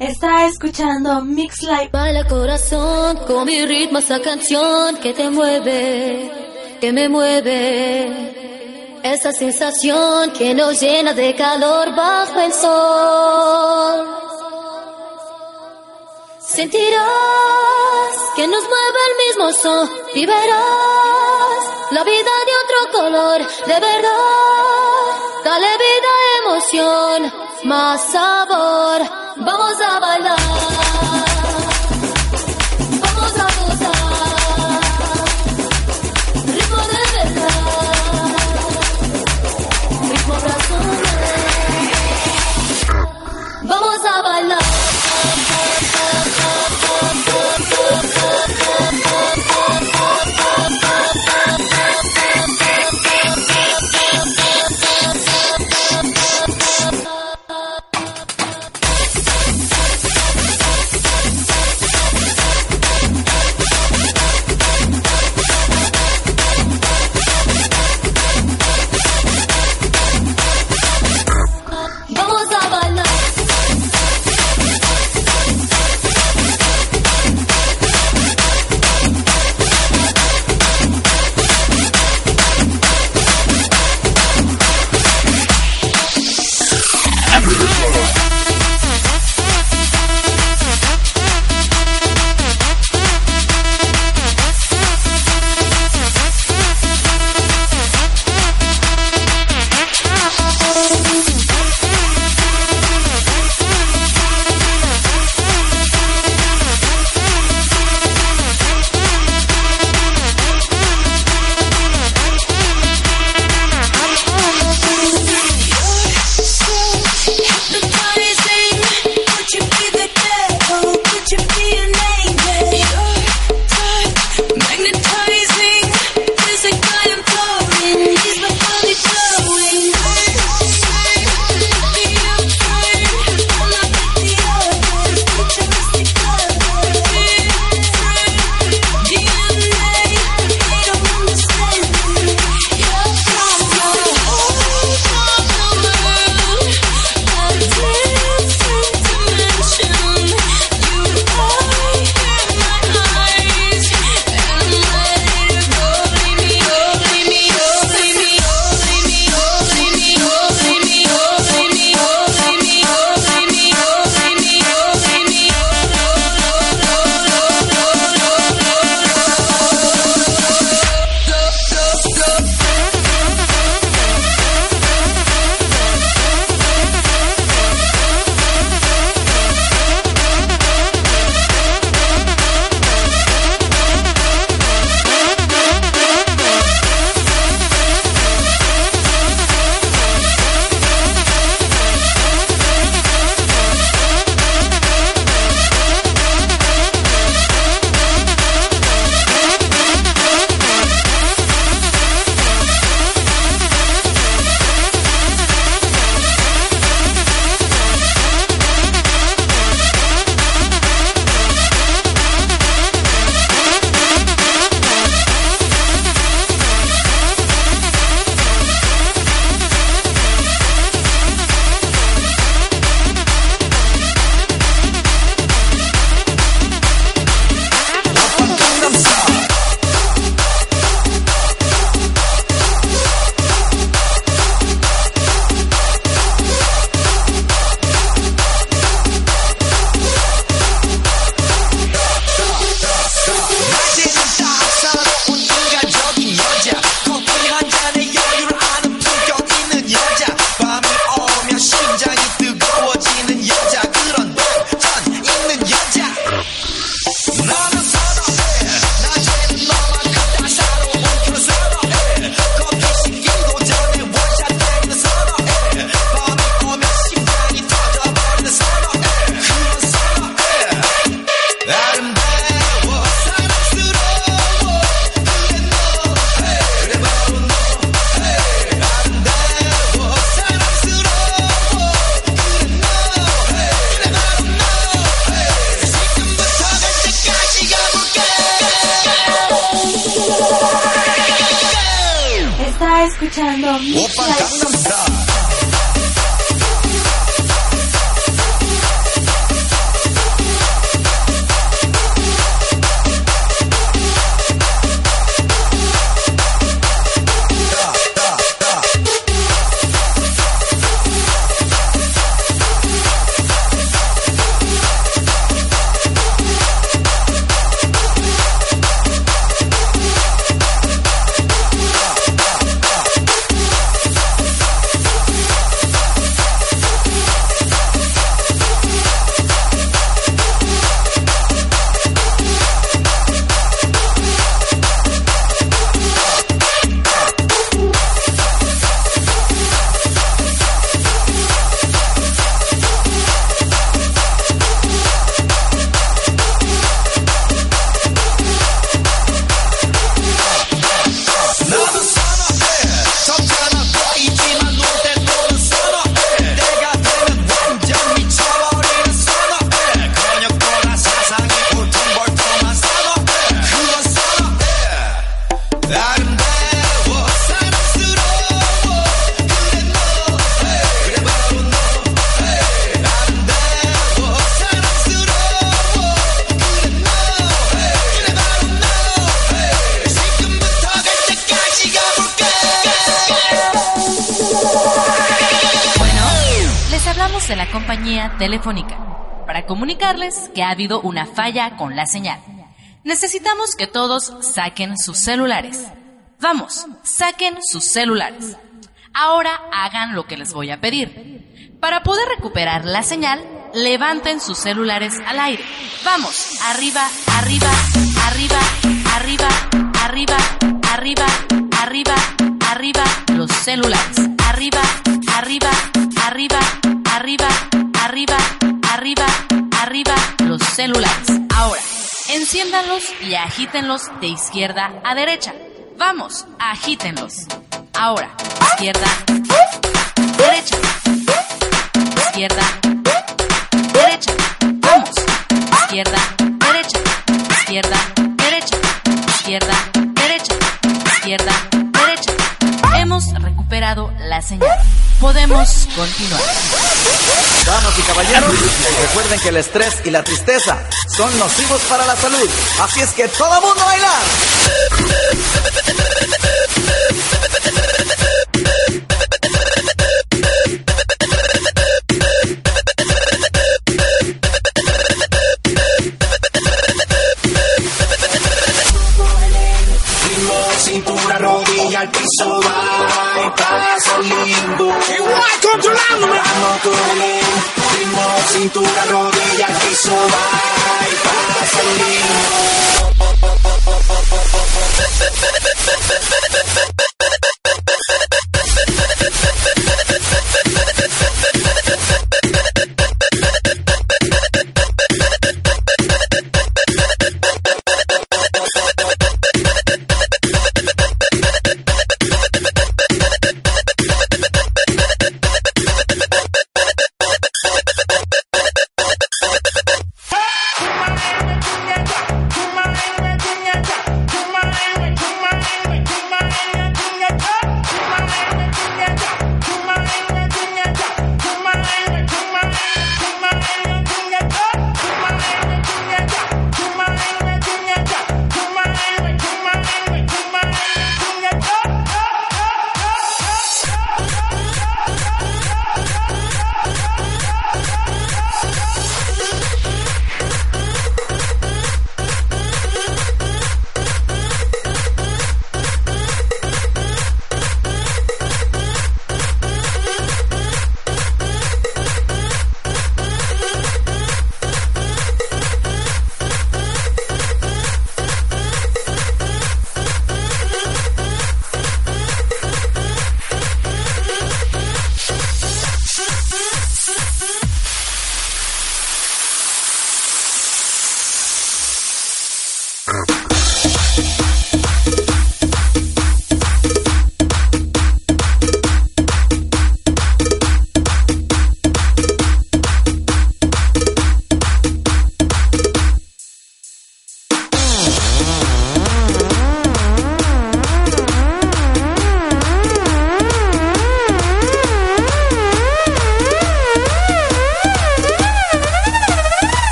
Está escuchando Mix Live. Baila corazón con mi ritmo esa canción que te mueve, que me mueve. Esa sensación que nos llena de calor bajo el sol. Sentirás que nos mueve el mismo son y verás la vida de otro color, de verdad. Dale vida, más sabor. Vamos a bailar. love. escuchando. Opa, de la compañía telefónica para comunicarles que ha habido una falla con la señal. Necesitamos que todos saquen sus celulares. Vamos, saquen sus celulares. Ahora hagan lo que les voy a pedir. Para poder recuperar la señal, levanten sus celulares al aire. Vamos, arriba, arriba, arriba, arriba, arriba, arriba, arriba, arriba, los celulares. Arriba, arriba, arriba, Ahora, enciéndanlos y agítenlos de izquierda a derecha. Vamos, agítenlos. Ahora, izquierda, derecha, izquierda, derecha. Vamos, izquierda, derecha, izquierda, Podemos continuar. Damas y caballeros, recuerden que el estrés y la tristeza son nocivos para la salud. Así es que todo mundo a bailar. El ritmo, cintura, rodilla piso, va y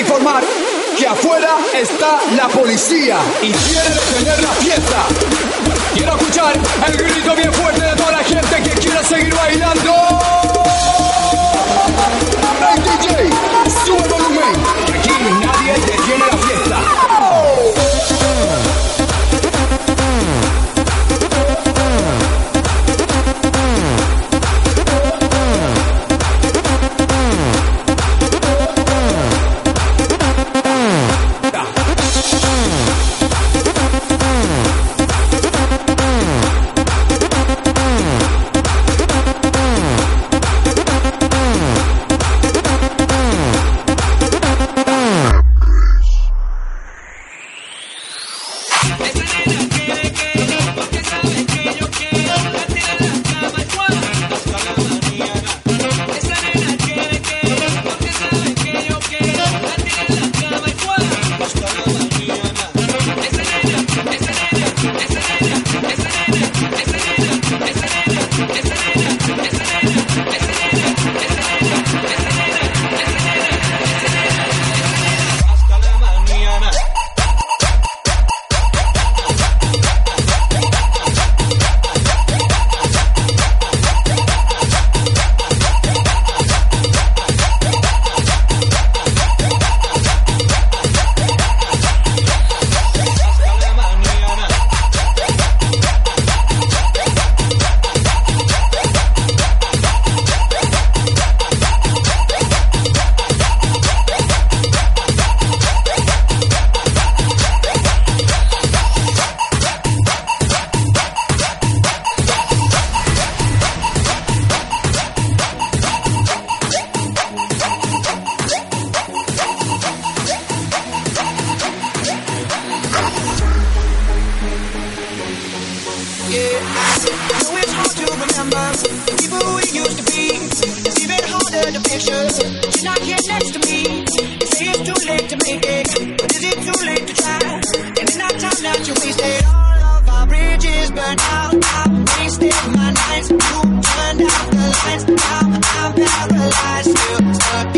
informar que afuera está la policía y quiere detener la fiesta. Quiero escuchar el grito bien fuerte de toda la gente que quiera seguir bailando. when I'm, I'm paralyzed, still stuck